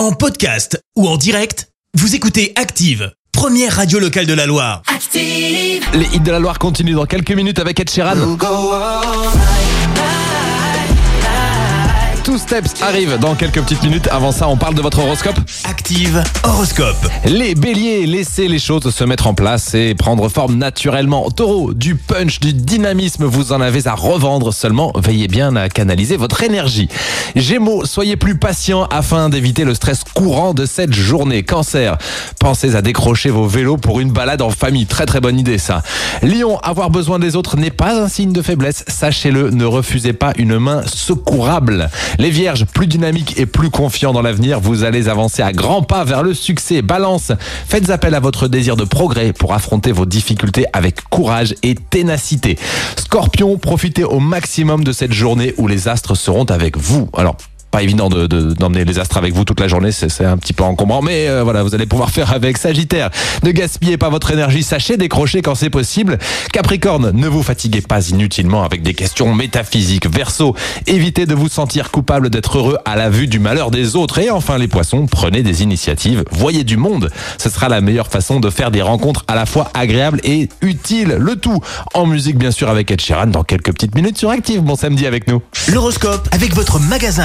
En podcast ou en direct, vous écoutez Active, première radio locale de la Loire. Active. Les hits de la Loire continuent dans quelques minutes avec Ed Sheeran. Two Steps arrive dans quelques petites minutes. Avant ça, on parle de votre horoscope. Active Horoscope. Les béliers, laissez les choses se mettre en place et prendre forme naturellement. Taureau, du punch, du dynamisme, vous en avez à revendre. Seulement, veillez bien à canaliser votre énergie. Gémeaux, soyez plus patient afin d'éviter le stress courant de cette journée. Cancer, pensez à décrocher vos vélos pour une balade en famille. Très très bonne idée ça. Lion, avoir besoin des autres n'est pas un signe de faiblesse. Sachez-le, ne refusez pas une main secourable. Les vierges, plus dynamiques et plus confiants dans l'avenir, vous allez avancer à grands pas vers le succès. Balance, faites appel à votre désir de progrès pour affronter vos difficultés avec courage et ténacité. Scorpion, profitez au maximum de cette journée où les astres seront avec vous. Alors, pas évident de- de- d'emmener les astres avec vous toute la journée, c'est un petit peu encombrant, mais euh, voilà, vous allez pouvoir faire avec Sagittaire. Ne gaspillez pas votre énergie, sachez décrocher quand c'est possible. Capricorne, ne vous fatiguez pas inutilement avec des questions métaphysiques. Verseau, évitez de vous sentir coupable d'être heureux à la vue du malheur des autres. Et enfin les poissons, prenez des initiatives, voyez du monde. Ce sera la meilleure façon de faire des rencontres à la fois agréables et utiles. Le tout en musique bien sûr avec Ed Sheeran dans quelques petites minutes sur Active. Bon samedi avec nous. L'horoscope avec votre magasin